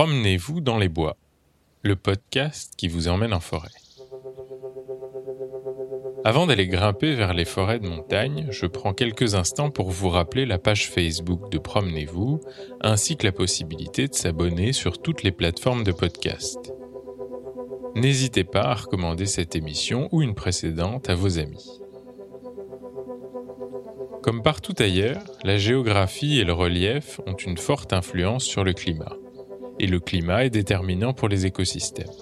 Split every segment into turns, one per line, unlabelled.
Promenez-vous dans les bois, le podcast qui vous emmène en forêt. Avant d'aller grimper vers les forêts de montagne, je prends quelques instants pour vous rappeler la page Facebook de Promenez-vous, ainsi que la possibilité de s'abonner sur toutes les plateformes de podcast. N'hésitez pas à recommander cette émission ou une précédente à vos amis. Comme partout ailleurs, la géographie et le relief ont une forte influence sur le climat. Et le climat est déterminant pour les écosystèmes.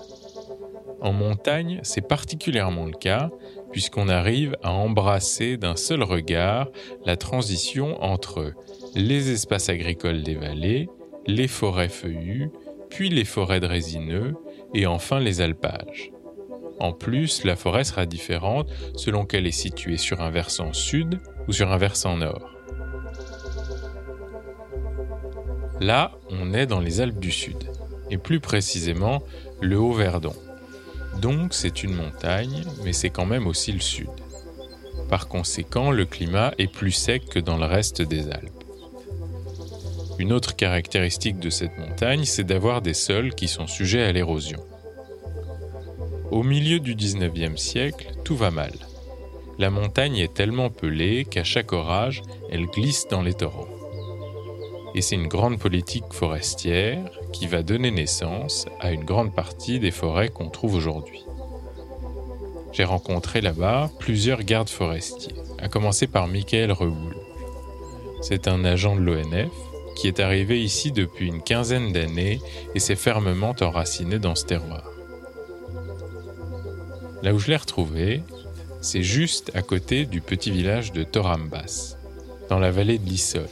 En montagne, c'est particulièrement le cas, puisqu'on arrive à embrasser d'un seul regard la transition entre les espaces agricoles des vallées, les forêts feuillues, puis les forêts de résineux, et enfin les alpages. En plus, la forêt sera différente selon qu'elle est située sur un versant sud ou sur un versant nord. Là, on est dans les Alpes du Sud, et plus précisément le Haut-Verdon. Donc c'est une montagne, mais c'est quand même aussi le sud. Par conséquent, le climat est plus sec que dans le reste des Alpes. Une autre caractéristique de cette montagne, c'est d'avoir des sols qui sont sujets à l'érosion. Au milieu du 19e siècle, tout va mal. La montagne est tellement pelée qu'à chaque orage, elle glisse dans les torrents. Et c'est une grande politique forestière qui va donner naissance à une grande partie des forêts qu'on trouve aujourd'hui. J'ai rencontré là-bas plusieurs gardes forestiers, à commencer par Michael Rehoul. C'est un agent de l'ONF qui est arrivé ici depuis une quinzaine d'années et s'est fermement enraciné dans ce terroir. Là où je l'ai retrouvé, c'est juste à côté du petit village de Torambas, dans la vallée de l'Issol.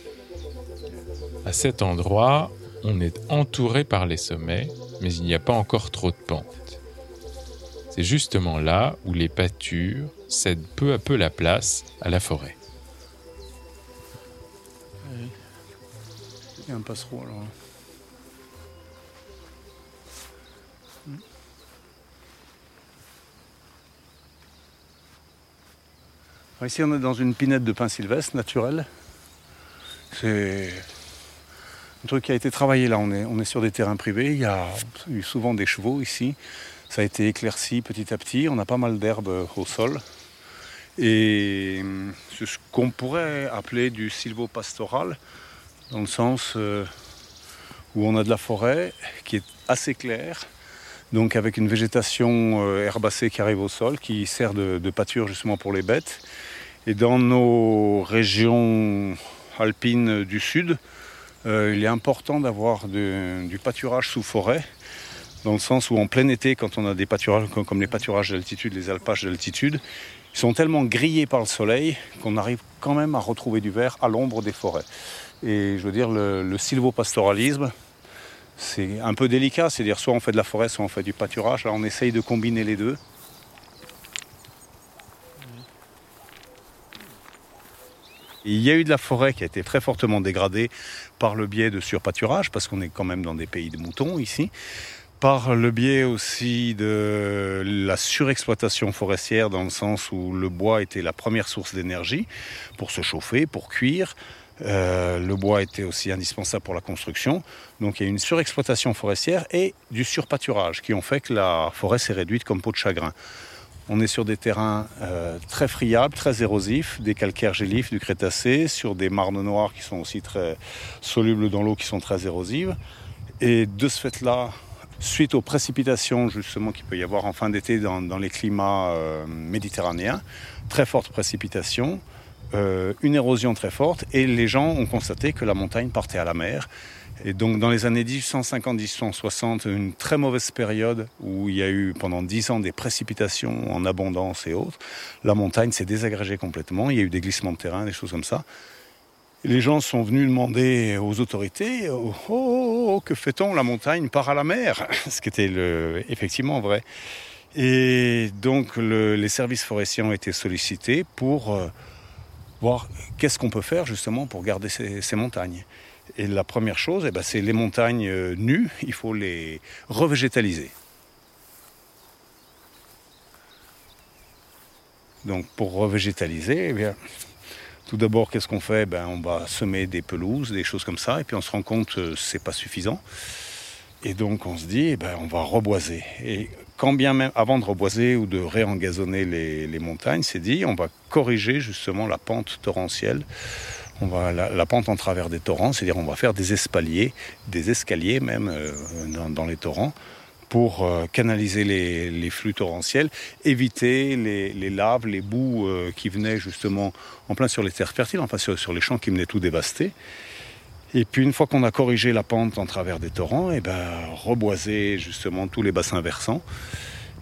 À cet endroit, on est entouré par les sommets, mais il n'y a pas encore trop de pentes. C'est justement là où les pâtures cèdent peu à peu la place à la forêt.
Il y a un passereau alors. Ici, on est dans une pinette de pin sylvestre naturelle. C'est truc qui a été travaillé là. On est, on est sur des terrains privés. Il y a eu souvent des chevaux ici. Ça a été éclairci petit à petit. On a pas mal d'herbes au sol. Et c'est ce qu'on pourrait appeler du silvopastoral dans le sens euh, où on a de la forêt qui est assez claire, donc avec une végétation euh, herbacée qui arrive au sol, qui sert de, pâture justement pour les bêtes. Et dans nos régions alpines du sud, euh, il est important d'avoir du pâturage sous forêt, dans le sens où en plein été, quand on a des pâturages comme les pâturages d'altitude, les alpages d'altitude, ils sont tellement grillés par le soleil qu'on arrive quand même à retrouver du vert à l'ombre des forêts. Et je veux dire, le, le sylvopastoralisme, c'est un peu délicat, c'est-à-dire soit on fait de la forêt, soit on fait du pâturage. Là, on essaye de combiner les deux. Il y a eu de la forêt qui a été très fortement dégradée par le biais de surpâturage, parce qu'on est quand même dans des pays de moutons ici, par le biais aussi de la surexploitation forestière, dans le sens où le bois était la première source d'énergie pour se chauffer, pour cuire. Euh, le bois était aussi indispensable pour la construction. Donc il y a une surexploitation forestière et du surpâturage qui ont fait que la forêt s'est réduite comme peau de chagrin. On est sur des terrains euh, très friables, très érosifs, des calcaires gélifs du Crétacé, sur des marnes noires qui sont aussi très solubles dans l'eau, qui sont très érosives. Et de ce fait-là, suite aux précipitations justement qu'il peut y avoir en fin d'été dans, les climats euh, méditerranéens, très fortes précipitations, euh, une érosion très forte et les gens ont constaté que la montagne partait à la mer. Et donc dans les années 1850-1860, une très mauvaise période où il y a eu pendant 10 ans des précipitations en abondance et autres, la montagne s'est désagrégée complètement, il y a eu des glissements de terrain, des choses comme ça. les gens sont venus demander aux autorités oh, oh, oh, oh que fait-on? La montagne part à la mer, ce qui était effectivement vrai. Et donc les services forestiers ont été sollicités pour euh, voir qu'est-ce qu'on peut faire justement pour garder ces, montagnes. Et la première chose, eh ben, c'est les montagnes euh, nues, il faut les revégétaliser. Donc pour revégétaliser, eh bien, tout d'abord, qu'est-ce qu'on fait? Ben, On va semer des pelouses, des choses comme ça, et puis on se rend compte que ce n'est pas suffisant. Et donc on se dit, eh ben, on va reboiser. Et quand bien même, avant de reboiser ou de réengazonner les, montagnes, c'est dit, on va corriger justement la pente torrentielle. On va la, pente en travers des torrents, c'est-à-dire on va faire des espaliers, des escaliers même euh, dans, les torrents pour euh, canaliser les, flux torrentiels, éviter les, laves, les boues euh, qui venaient justement en plein sur les terres fertiles, enfin sur, les champs qui venaient tout dévastés. Et puis une fois qu'on a corrigé la pente en travers des torrents, et eh ben reboiser justement tous les bassins versants.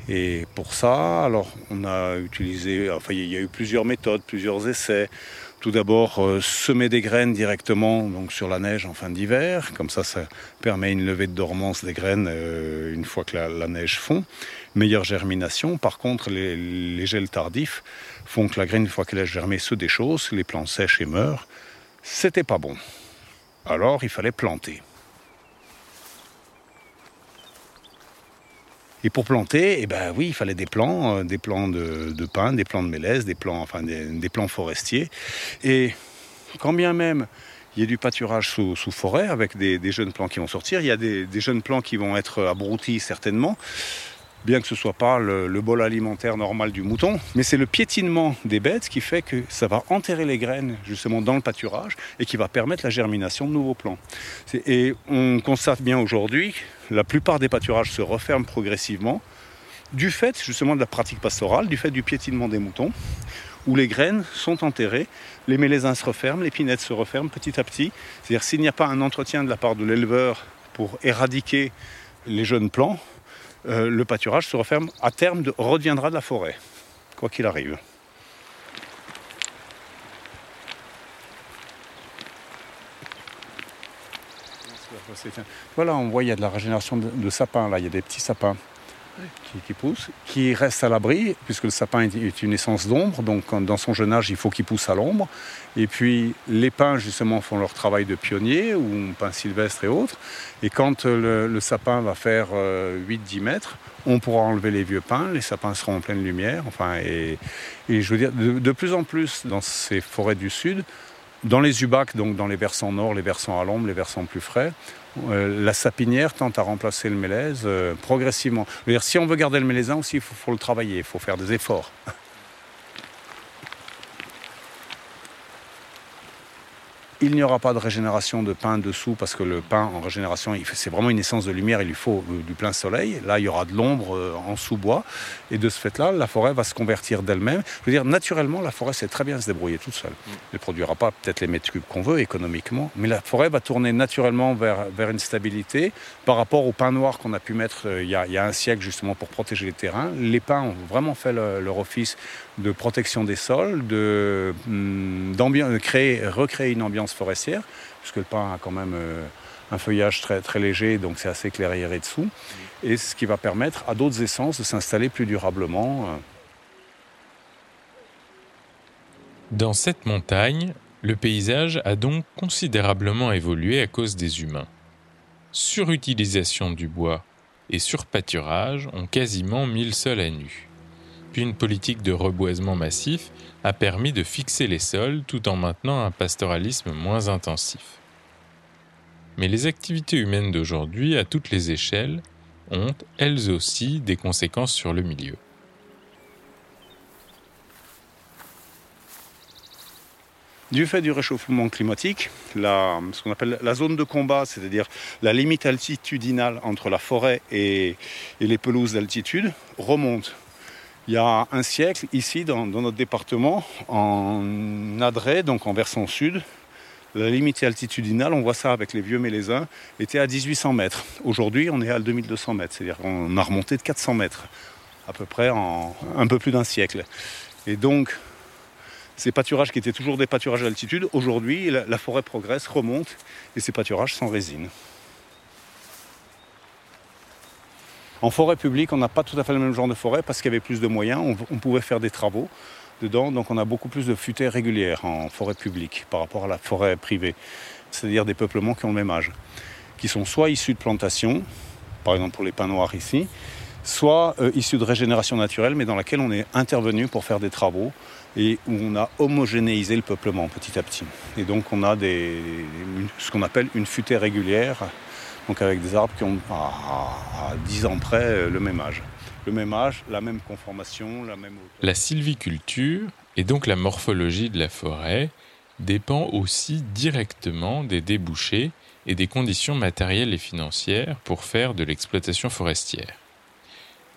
Et pour ça, alors on a utilisé, enfin il y a eu plusieurs méthodes, plusieurs essais. Tout d'abord, euh, semer des graines directement sur la neige en fin d'hiver, comme ça, ça permet une levée de dormance des graines euh, une fois que la, neige fond. Meilleure germination. Par contre, les, gels tardifs font que la graine, une fois qu'elle a germé, se déchausse, les plants sèchent et meurent. C'était pas bon. Alors, il fallait planter. Et pour planter, eh ben oui, il fallait des plants, euh, des plants de, de, pin, des plants de mélèze, des plants, enfin des, forestiers. Et quand bien même il y a du pâturage sous, forêt avec des, jeunes plants qui vont sortir, il y a des, jeunes plants qui vont être abrutis certainement bien que ce soit pas le, bol alimentaire normal du mouton, mais c'est le piétinement des bêtes qui fait que ça va enterrer les graines justement dans le pâturage et qui va permettre la germination de nouveaux plants. Et on constate bien aujourd'hui, la plupart des pâturages se referment progressivement du fait justement de la pratique pastorale, du fait du piétinement des moutons, où les graines sont enterrées, les mélésins se referment, les pinettes se referment petit à petit. C'est-à-dire s'il n'y a pas un entretien de la part de l'éleveur pour éradiquer les jeunes plants, euh, le pâturage se referme, à terme redeviendra de la forêt, quoi qu'il arrive. Voilà, on voit il y a de la régénération de sapins là, il y a des petits sapins qui, pousse, qui reste à l'abri, puisque le sapin est une essence d'ombre, donc dans son jeune âge, il faut qu'il pousse à l'ombre. Et puis les pins, justement, font leur travail de pionnier, ou pins sylvestres et autres. Et quand le, sapin va faire 8-10 euh, mètres, on pourra enlever les vieux pins, les sapins seront en pleine lumière. Enfin, et, je veux dire, de, plus en plus dans ces forêts du sud, dans les UBAC, donc dans les versants nord, les versants à l'ombre, les versants plus frais, euh, la sapinière tente à remplacer le mélèze euh, progressivement. Si on veut garder le mélèzin aussi, il faut, le travailler, il faut faire des efforts. Il n'y aura pas de régénération de pain dessous parce que le pain en régénération, c'est vraiment une essence de lumière, il lui faut euh, du plein soleil. Là, il y aura de l'ombre euh, en sous-bois. Et de ce fait-là, la forêt va se convertir d'elle-même. Je veux dire, naturellement, la forêt sait très bien se débrouiller toute seule. Elle ne produira pas peut-être les mètres cubes qu'on veut économiquement, mais la forêt va tourner naturellement vers, vers une stabilité par rapport au pain noir qu'on a pu mettre euh, il y, a, un siècle justement pour protéger les terrains. Les pins ont vraiment fait leur office de protection des sols, de, hum, créer, recréer une ambiance forestière, puisque le pin a quand même euh, un feuillage très, très léger, donc c'est assez clairiéré dessous, et ce qui va permettre à d'autres essences de s'installer plus durablement. Euh.
Dans cette montagne, le paysage a donc considérablement évolué à cause des humains. Surutilisation du bois et surpâturage ont quasiment mis le sol à nu une politique de reboisement massif a permis de fixer les sols tout en maintenant un pastoralisme moins intensif. Mais les activités humaines d'aujourd'hui, à toutes les échelles, ont, elles aussi, des conséquences sur le milieu.
Du fait du réchauffement climatique, ce qu'on appelle la zone de combat, c'est-à-dire la limite altitudinale entre la forêt et les pelouses d'altitude, remonte il y a un siècle, ici, dans, notre département, en Adret, donc en versant sud, la limite altitudinale, on voit ça avec les vieux mélésins, était à 1800 mètres. Aujourd'hui, on est à 2200 mètres, c'est-à-dire qu'on a remonté de 400 mètres, à peu près en un peu plus d'un siècle. Et donc, ces pâturages qui étaient toujours des pâturages à altitude, aujourd'hui, la forêt progresse, remonte, et ces pâturages sont résine. En forêt publique, on n'a pas tout à fait le même genre de forêt parce qu'il y avait plus de moyens, on, pouvait faire des travaux dedans, donc on a beaucoup plus de futaies régulières en forêt publique par rapport à la forêt privée, c'est-à-dire des peuplements qui ont le même âge, qui sont soit issus de plantations, par exemple pour les pins noirs ici, soit euh, issus de régénération naturelle, mais dans laquelle on est intervenu pour faire des travaux et où on a homogénéisé le peuplement petit à petit. Et donc on a ce qu'on appelle une futaie régulière donc avec des arbres qui ont à, 10 ans près le même âge. Le même âge, la même conformation, la même hauteur.
La sylviculture, et donc la morphologie de la forêt, dépend aussi directement des débouchés et des conditions matérielles et financières pour faire de l'exploitation forestière.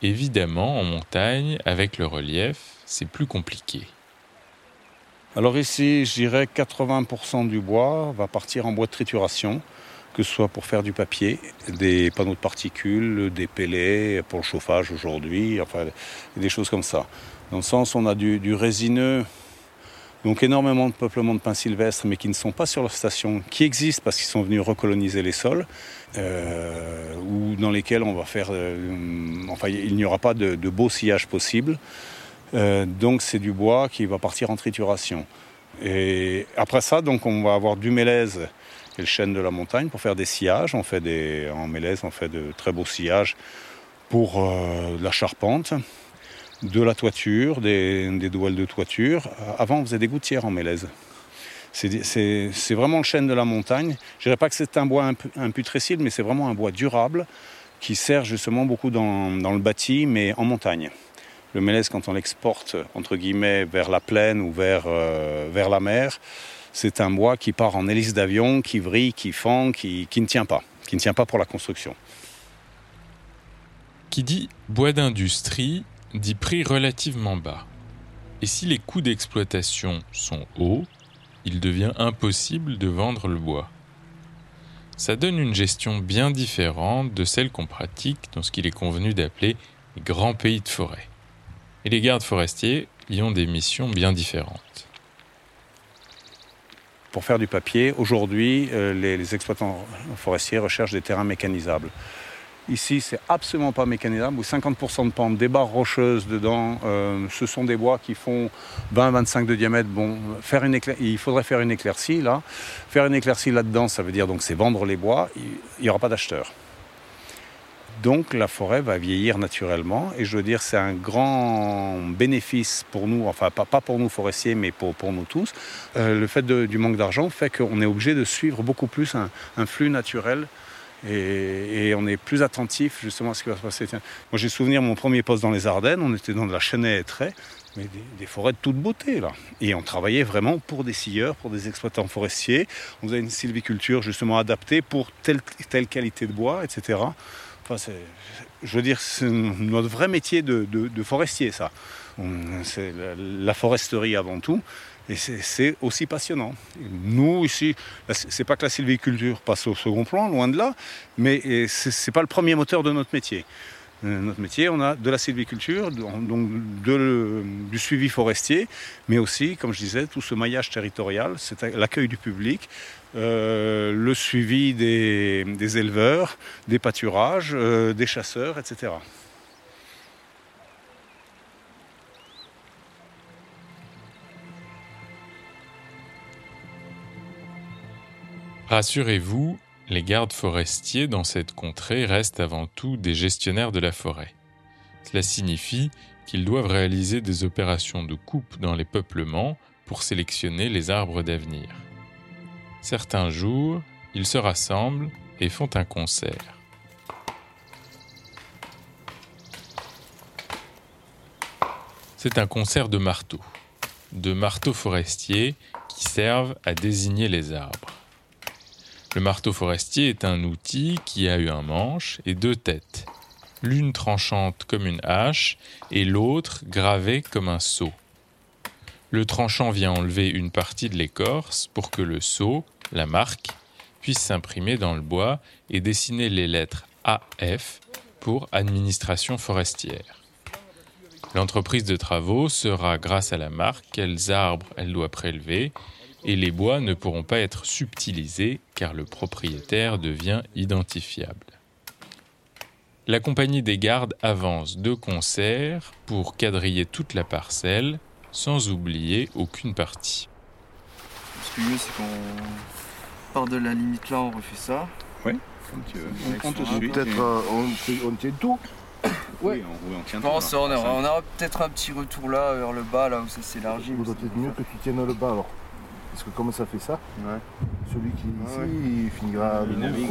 Évidemment, en montagne, avec le relief, c'est plus compliqué.
Alors ici, je dirais 80% du bois va partir en bois de trituration, que ce soit pour faire du papier, des panneaux de particules, des pellets pour le chauffage aujourd'hui, enfin des choses comme ça. Dans le sens, on a du, résineux donc énormément de peuplements de pins sylvestres, mais qui ne sont pas sur leur station, qui existent parce qu'ils sont venus recoloniser les sols, euh, ou dans lesquels on va faire. Euh, enfin, il n'y aura pas de, beau sillage possible. Euh, donc c'est du bois qui va partir en trituration. Et après ça, donc on va avoir du mélèze le chêne de la montagne pour faire des sillages. On fait des, en mélèze, on fait de très beaux sillages pour la charpente de la toiture, des, des douelles de toiture. Euh, avant, on faisait des gouttières en mélèze. C'est vraiment le chêne de la montagne. Je dirais pas que c'est un bois imputrescible, mais c'est vraiment un bois durable qui sert justement beaucoup dans, le bâti, mais en montagne. Le mélèze, quand on l'exporte entre guillemets vers la plaine ou vers, euh, vers la mer, c'est un bois qui part en hélice d'avion, qui vrille, qui fend, qui, ne tient pas, qui ne tient pas pour la construction.
Qui dit bois d'industrie dit prix relativement bas. Et si les coûts d'exploitation sont hauts, il devient impossible de vendre le bois. Ça donne une gestion bien différente de celle qu'on pratique dans ce qu'il est convenu d'appeler grands pays de forêt. Et les gardes forestiers y ont des missions bien différentes.
Pour faire du papier, aujourd'hui, euh, les exploitants forestiers recherchent des terrains mécanisables. Ici, c'est absolument pas mécanisable. 50% de pente, des barres rocheuses dedans. Euh, ce sont des bois qui font 20-25 de diamètre. Il faudrait faire une éclaircie là. Faire une éclaircie là-dedans, ça veut dire donc c'est vendre les bois. Il n'y aura pas d'acheteur. Donc la forêt va vieillir naturellement et je veux dire c'est un grand bénéfice pour nous, enfin pas, pour nous forestiers mais pour, pour nous tous. Euh, le fait du manque d'argent fait qu'on est obligé de suivre beaucoup plus un flux naturel et, on est plus attentif justement à ce qui va se passer. moi j'ai souvenir mon premier poste dans les Ardennes, on était dans de la chênaie et mais des, forêts de toute beauté là. Et on travaillait vraiment pour des scieurs, pour des exploitants forestiers. On faisait une sylviculture justement adaptée pour telle, telle qualité de bois, etc. Je veux dire, c'est notre vrai métier de, forestier ça. C'est la foresterie avant tout. Et c'est aussi passionnant. Nous, ici, c'est pas que la sylviculture passe au second plan, loin de là, mais c'est pas le premier moteur de notre métier. Euh, notre métier, on a de la sylviculture, du suivi forestier, mais aussi, comme je disais, tout ce maillage territorial, c'est l'accueil du public, euh, le suivi des, éleveurs, des pâturages, euh, des chasseurs, etc.
Rassurez-vous, les gardes forestiers dans cette contrée restent avant tout des gestionnaires de la forêt. Cela signifie qu'ils doivent réaliser des opérations de coupe dans les peuplements pour sélectionner les arbres d'avenir. Certains jours, ils se rassemblent et font un concert. C'est un concert de marteaux, de marteaux forestiers qui servent à désigner les arbres. Le marteau forestier est un outil qui a eu un manche et deux têtes, l'une tranchante comme une hache et l'autre gravée comme un sceau. Le tranchant vient enlever une partie de l'écorce pour que le sceau, la marque, puisse s'imprimer dans le bois et dessiner les lettres AF pour administration forestière. L'entreprise de travaux sera, grâce à la marque, quels arbres elle doit prélever et les bois ne pourront pas être subtilisés car le propriétaire devient identifiable. La compagnie des gardes avance de concert pour quadriller toute la parcelle sans oublier aucune partie.
Ce qui est mieux, c'est qu'on part de la limite là, on refait ça.
Comme tu veux. On,
Peut-être euh, on, tient tout.
Oui, on, tient tout. on, aura, peut-être un petit retour là, vers le bas, là où ça s'élargit.
Il être mieux que tu tiennes le bas alors. Parce que comment ça fait ça, celui qui est ici, il finira
il navigue.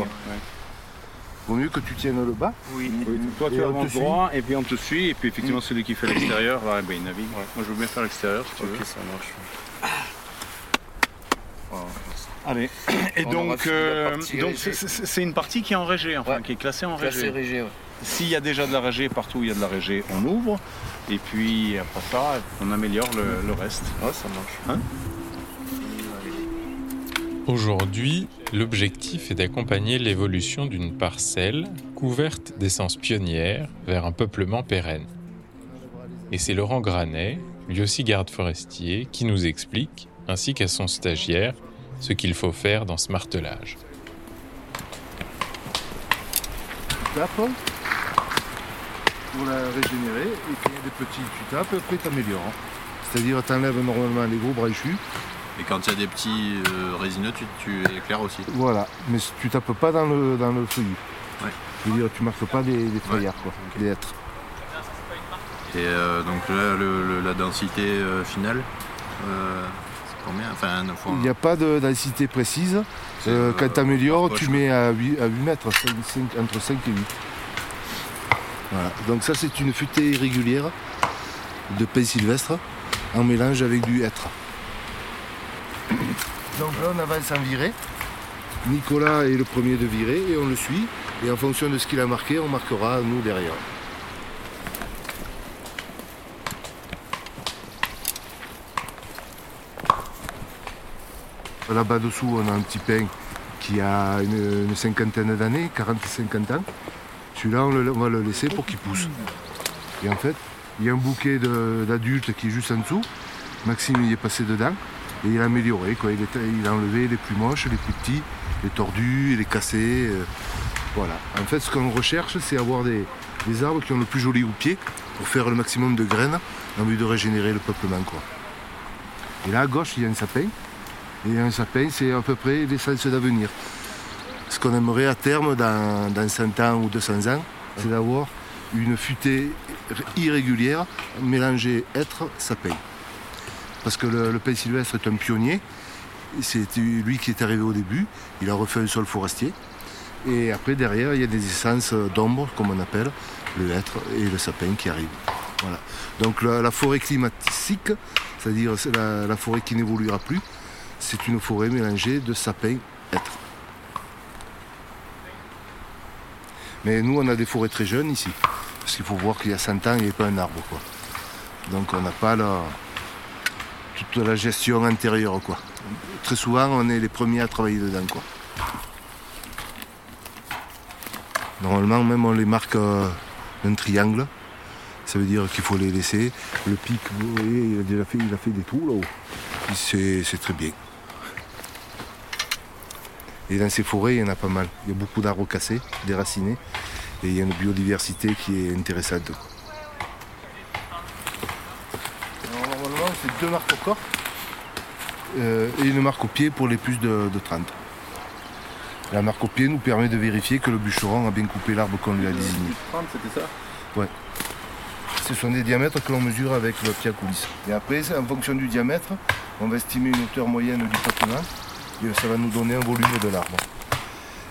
Vaut mieux que tu tiennes le bas.
Oui.
Toi, tu avances droit et puis on te suit. Et puis effectivement, celui qui fait l'extérieur, ben, il navigue. Moi, je veux bien faire l'extérieur si tu veux.
ça marche.
Allez. Et
On
donc, euh, donc c'est- une partie qui est en régé, enfin,
Ouais.
qui est classée en
Classé
régé.
ouais.
S'il y a déjà de la régé, partout où il y a de la régé, on ouvre. Et puis après ça, on améliore le, le reste.
Ouais, ça marche.
Aujourd'hui, l'objectif est d'accompagner l'évolution d'une parcelle couverte d'essence pionnière vers un peuplement pérenne. Et c'est Laurent Granet, lui aussi garde forestier, qui nous explique, ainsi qu'à son stagiaire, ce qu'il faut faire dans ce martelage.
Pour la régénérer. Et a des petits, tu tapes, après tu améliores. C'est-à-dire tu enlèves normalement les gros brachus.
Et quand il y a des petits euh, résineux, tu, tu éclaires aussi.
Voilà. Mais tu tapes pas dans le, dans le feuillu.
Ouais.
Je veux dire, tu marques pas des, des feuillards, quoi. Des êtres.
Et euh, donc là, le- le- la densité euh, finale, c'est combien? Enfin, fois-
Il n'y a pas de densité précise. quand tu améliores, tu mets à 8, à 8 mètres, entre 5 et 8. Voilà. Donc ça c'est une futée irrégulière de pain sylvestre en mélange avec du hêtre. Donc là on avance en virée. Nicolas est le premier de virer et on le suit. Et en fonction de ce qu'il a marqué, on marquera nous derrière. Là-bas dessous, on a un petit pain qui a une, cinquantaine d'années, 40-50 ans. Celui-là, on, on va le laisser pour qu'il pousse. Et en fait, il y a un bouquet d'adultes qui est juste en dessous. Maxime il est passé dedans et il a amélioré. Quoi. Il, a enlevé les plus moches, les plus petits, les tordus, les cassés. euh, voilà. En fait, ce qu'on recherche, c'est avoir des, arbres qui ont le plus joli au pied pour faire le maximum de graines en vue de régénérer le peuplement. Quoi. Et là, à gauche, il y a un sapin. Et un sapin, c'est à peu près l'essence d'avenir. Ce qu'on aimerait à terme, dans, dans 100 ans ou 200 ans, c'est d'avoir une futée irrégulière mélangée être sapin. Parce que le, le pin sylvestre est un pionnier. C'est lui qui est arrivé au début. Il a refait un sol forestier. Et après, derrière, il y a des essences d'ombre, comme on appelle, le hêtre et le sapin qui arrivent. Voilà. Donc la, forêt climatique, c'est-à-dire c'est la, forêt qui n'évoluera plus, c'est une forêt mélangée de sapins hêtre. Mais nous, on a des forêts très jeunes ici. Parce qu'il faut voir qu'il y a 100 ans, il n'y avait pas un arbre. Donc on n'a pas la, toute la gestion antérieure. Quoi. Très souvent, on est les premiers à travailler dedans. Quoi. Normalement, même on les marque euh, triangle. Ça veut dire qu'il faut les laisser. Le pic, vous voyez, il a déjà fait, fait des trous là-haut. C'est très bien. Et dans ces forêts, il y en a pas mal. Il y a beaucoup d'arbres cassés, déracinés. Et il y a une biodiversité qui est intéressante. Alors, normalement, c'est deux marques au corps euh, et une marque au pied pour les plus de, de 30. La marque au pied nous permet de vérifier que le bûcheron a bien coupé l'arbre qu'on lui a désigné.
c'était ça?
Ce sont des diamètres que l'on mesure avec le pied à coulisse. Et après, en fonction du diamètre, on va estimer une hauteur moyenne du peuplement et ça va nous donner un volume de l'arbre.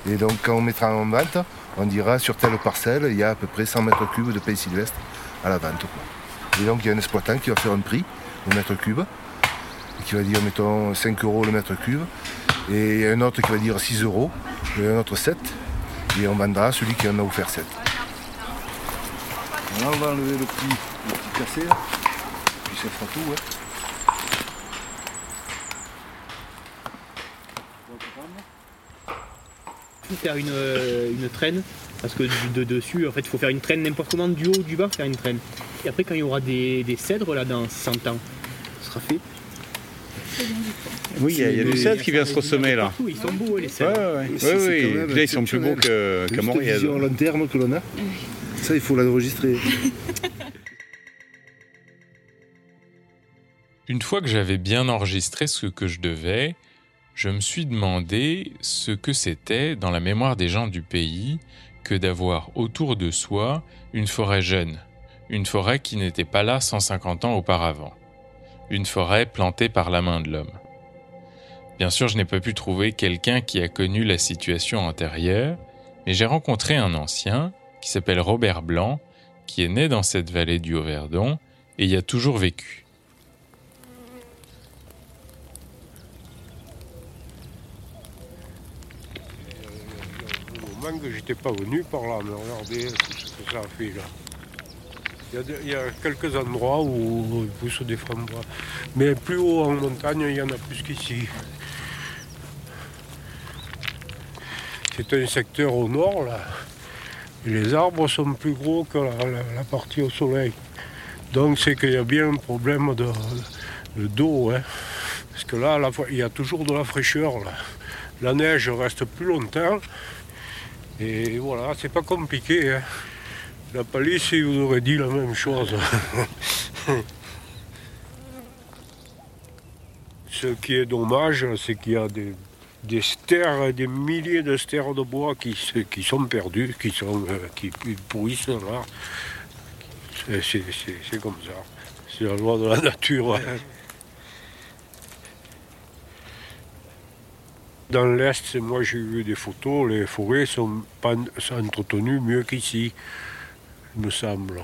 Et donc, quand on mettra en vente, on dira sur telle parcelle, il y a à peu près 100 mètres cubes de pain sylvestre à la vente. quoi. Et donc, il y a un exploitant qui va faire un prix mètre cube, qui va dire, mettons, 5 euros le mètre cube, et un autre qui va dire 6 euros, et un autre 7, et on vendra celui qui en a offert 7. Là, on va enlever le petit, le petit cassé, là. puis ça fera tout. hein.
faut faire une, euh, une traîne parce que de dessus en fait il faut faire une traîne n'importe comment du haut ou du bas faire une traîne et après quand il y aura des, des cèdres là dans 100 ans
Oui, il y a, il y a du
Et
cèdre qui vient se ressemer là.
ils sont beaux les
Ouais,
cèdres
ouais, ouais.
C'est-
Oui, oui. là, ils sont plus beaux qu'à Montréal.
vision à long terme que l'on a. Ça, il faut l'enregistrer.
Une fois que j'avais bien enregistré ce que je devais, je me suis demandé ce que c'était dans la mémoire des gens du pays que d'avoir autour de soi une forêt jeune, une forêt qui n'était pas là 150 ans auparavant, une forêt plantée par la main de l'homme. Bien sûr, je n'ai pas pu trouver quelqu'un qui a connu la situation antérieure, Mais j'ai rencontré un ancien qui s'appelle Robert Blanc, qui est né dans cette vallée du Haut-Verdon et y a toujours vécu.
J'étais pas venu par là, mais regardez ce que. Il y, a quelques endroits où il pousse des frambois. Mais plus haut en montagne, il y en a plus qu'ici. C'est un secteur au nord là. Les arbres sont plus gros que la, partie au soleil. Donc c'est qu'il y a bien un problème de, d'eau. Hein. Parce que là, il y a toujours de la fraîcheur. La neige reste plus longtemps. Et voilà, c'est pas compliqué. Hein. La il vous aurait dit la même chose. Ce qui est dommage, c'est qu'il y a des, stères, des milliers de stères de bois qui, sont perdus, qui, sont, euh, qui pourrissent là. C'est comme ça. C'est la loi de la nature. Dans l'Est, moi j'ai vu des photos, les forêts sont pas entretenues mieux qu'ici me semble.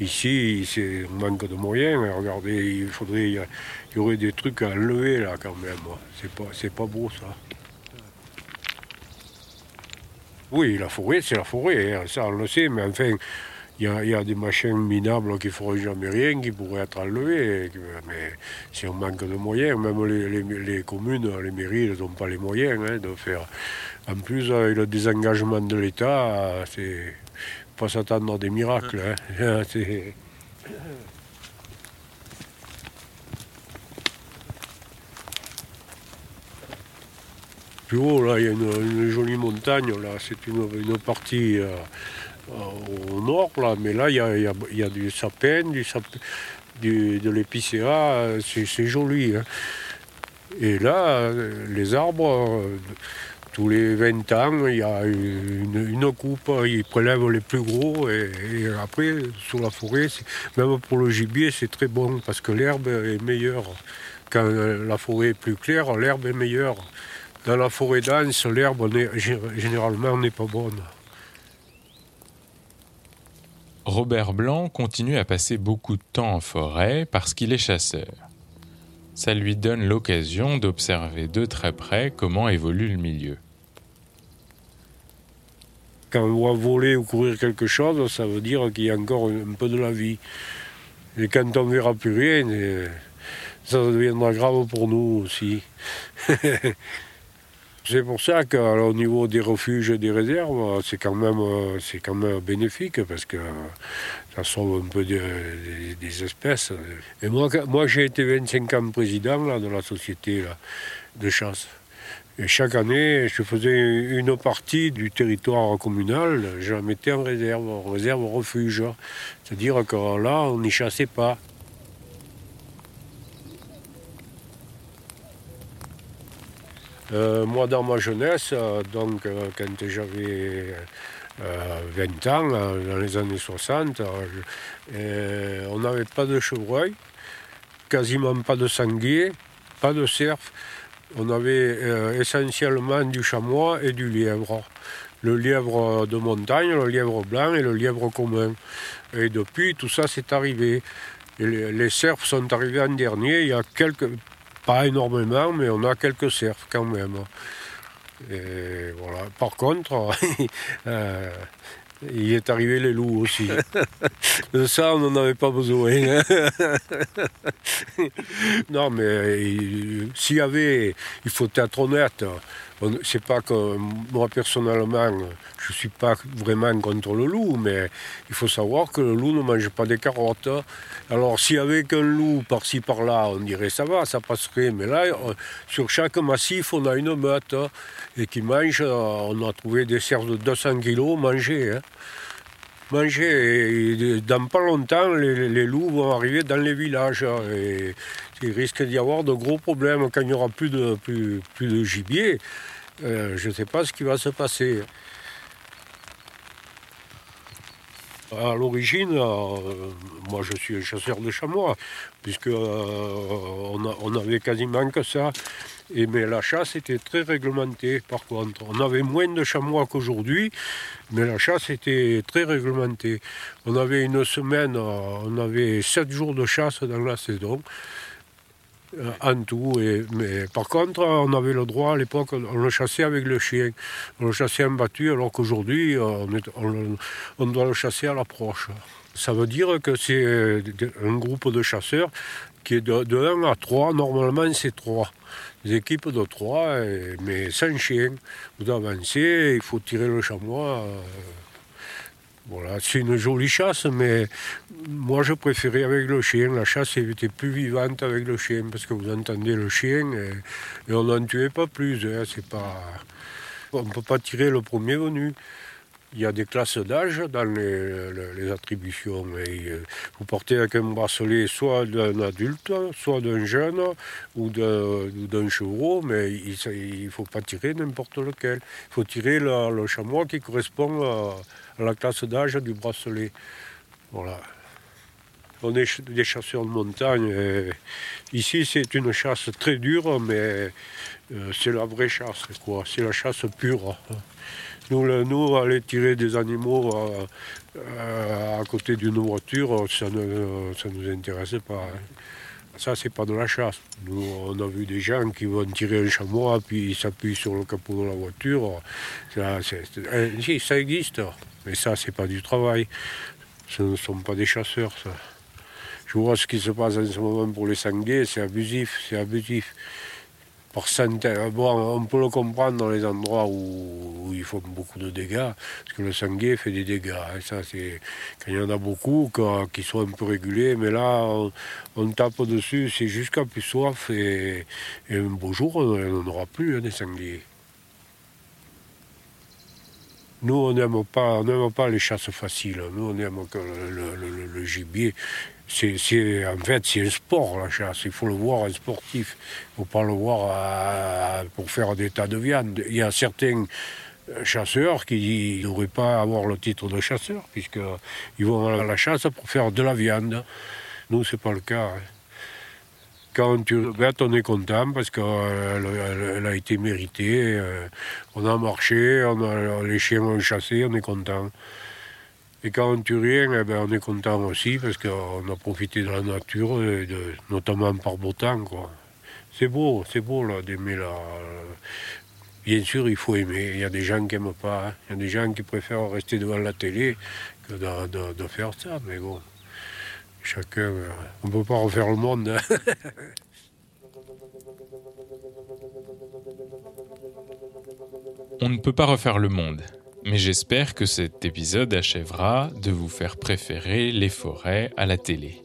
Ici, c'est manque de moyens. Regardez, il faudrait, il y aurait des trucs à enlever là quand même. C'est pas, c'est pas beau ça. Oui, la forêt, c'est la forêt, hein. ça on le sait, mais enfin, il y, a, des machines minables qui ne feront jamais rien, qui pourraient être enlevés. Mais c'est un manque de moyens. Même les, communes, les mairies, n'ont pas les moyens hein, de faire. En plus, le désengagement de l'État, c'est pas s'attendre à des miracles. Hein. Plus haut, là, il y a une, jolie montagne, là, c'est une, partie euh, au nord, là, mais là, il y a, du sapin, du, de l'épicéa, c'est joli. Hein. Et là, les arbres, tous les 20 ans, il y a une, coupe, ils prélèvent les plus gros et, après, sur la forêt, même pour le gibier, c'est très bon parce que l'herbe est meilleure. Quand la forêt est plus claire, l'herbe est meilleure. Dans la forêt dense, l'herbe généralement n'est pas bonne.
Robert Blanc continue à passer beaucoup de temps en forêt parce qu'il est chasseur. Ça lui donne l'occasion d'observer de très près comment évolue le milieu.
Quand on voit voler ou courir quelque chose, ça veut dire qu'il y a encore un peu de la vie. Et quand on ne verra plus rien, ça deviendra grave pour nous aussi. C'est pour ça qu'au niveau des refuges et des réserves, c'est quand même, c'est quand même bénéfique parce que ça sauve un peu des, espèces. Et moi, moi j'ai été 25 ans président de la société de chasse. Et chaque année, je faisais une partie du territoire communal, je la mettais en réserve, en réserve refuge. C'est-à-dire que là, on n'y chassait pas. Euh, moi, dans ma jeunesse, euh, donc euh, quand j'avais 20 ans, dans les années 60, on n'avait pas de chevreuil, quasiment pas de sanglier, pas de cerf. On avait essentiellement du chamois et du lièvre. Le lièvre de montagne, le lièvre blanc et le lièvre commun. Et depuis, tout ça s'est arrivé. les, les cerfs sont arrivés en dernier. Il y a quelques, pas énormément, mais on a quelques cerfs quand même. Et voilà. Par contre, euh, il est arrivé les loups aussi. De ça, on n'en avait pas besoin. non, mais euh, s'il y avait, il faut être honnête, c'est pas que moi personnellement, je suis pas vraiment contre le loup, mais il faut savoir que le loup ne mange pas des carottes. Alors s'il y avait qu'un loup par-ci par-là, on dirait ça va, ça passerait. Mais là, euh, sur chaque massif, on a une meute et qui mange. Euh, on a trouvé des cerfs de 200 kilos mangés. Hein. Manger. Et dans pas longtemps, les, loups vont arriver dans les villages. Il risque d'y avoir de gros problèmes quand il n'y aura plus de, plus, plus de gibier. Euh, je ne sais pas ce qui va se passer. À l'origine, euh, moi je suis un chasseur de chamois, puisque euh, on, avait quasiment que ça. Et, mais la chasse était très réglementée par contre. On avait moins de chamois qu'aujourd'hui, mais la chasse était très réglementée. On avait une semaine, on avait sept jours de chasse dans la saison. Euh, en tout. Et, mais par contre, on avait le droit à l'époque, on le chassait avec le chien. On le chassait en battu, alors qu'aujourd'hui, on, on, doit le chasser à l'approche. Ça veut dire que c'est un groupe de chasseurs qui est de, de 1 à 3. Normalement, c'est 3. Des équipes de 3, mais sans chien. Vous avancez, il faut tirer le chamois. Euh, voilà, c'est une jolie chasse, mais moi je préférais avec le chien. La chasse était plus vivante avec le chien parce que vous entendez le chien et, on n'en tuait pas plus. Hein, c'est pas, on ne peut pas tirer le premier venu. Il y a des classes d'âge dans les, attributions. Euh, vous portez avec un bracelet soit d'un adulte, soit d'un jeune ou d'un chevreau, mais il ne faut pas tirer n'importe lequel. Il faut tirer le, chamois qui correspond à, la classe d'âge du bracelet. Voilà. On est des chasseurs de montagne. ici, c'est une chasse très dure, mais euh, c'est la vraie chasse, quoi. C'est la chasse pure. Nous, nous, aller tirer des animaux euh, euh, à côté d'une voiture, ça ne ça nous intéresse pas. Hein. Ça, c'est pas de la chasse. Nous, on a vu des gens qui vont tirer un chamois, puis ils s'appuient sur le capot de la voiture. Ça, euh, ça existe, mais ça, c'est pas du travail. Ce ne sont pas des chasseurs. Je vois ce qui se passe en ce moment pour les sangliers, c'est abusif, c'est abusif par centaines. Bon, on peut le comprendre dans les endroits où, ils font beaucoup de dégâts, parce que le sanglier fait des dégâts. Hein. ça, c'est quand il y en a beaucoup, qui sont un peu régulés, mais là, on, tape dessus, c'est jusqu'à plus soif, et, un beau jour, on n'en aura plus hein, des sangliers. Nous, on n'aime pas, pas les chasses faciles. Nous, on aime le gibier c'est, en fait, c'est un sport, la chasse. Il faut le voir un sportif. Il ne faut pas le voir euh, pour faire des tas de viande. Il y a certains euh, chasseurs qui ne devraient pas avoir le titre de chasseur, puisqu'ils vont à la chasse pour faire de la viande. Nous, ce n'est pas le cas. Hein. Quand tu bête, on est content parce qu'elle euh, a été méritée. On a marché, on a, les chiens ont chassé, on est content. Et quand on tue rien, eh ben, on est content aussi parce qu'on a profité de la nature, de, notamment par beau temps. C'est beau, c'est beau d'aimer la. Bien sûr, il faut aimer. Il y a des gens qui n'aiment pas. Hein. Il y a des gens qui préfèrent rester devant la télé que de, faire ça. Mais bon, chacun. Euh, on ne peut pas refaire le monde. Hein.
on ne peut pas refaire le monde. Mais j'espère que cet épisode achèvera de vous faire préférer les forêts à la télé.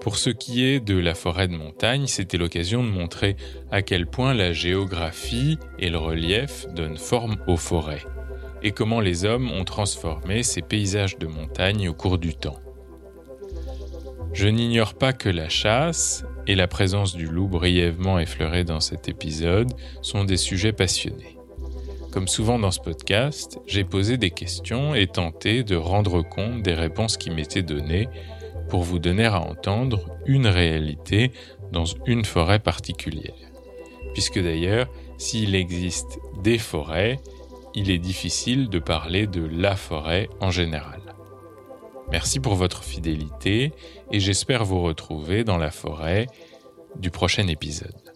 Pour ce qui est de la forêt de montagne, c'était l'occasion de montrer à quel point la géographie et le relief donnent forme aux forêts, et comment les hommes ont transformé ces paysages de montagne au cours du temps. Je n'ignore pas que la chasse et la présence du loup brièvement effleuré dans cet épisode sont des sujets passionnés. Comme souvent dans ce podcast, j'ai posé des questions et tenté de rendre compte des réponses qui m'étaient données pour vous donner à entendre une réalité dans une forêt particulière. Puisque d'ailleurs, s'il existe des forêts, il est difficile de parler de la forêt en général. Merci pour votre fidélité et j'espère vous retrouver dans la forêt du prochain épisode.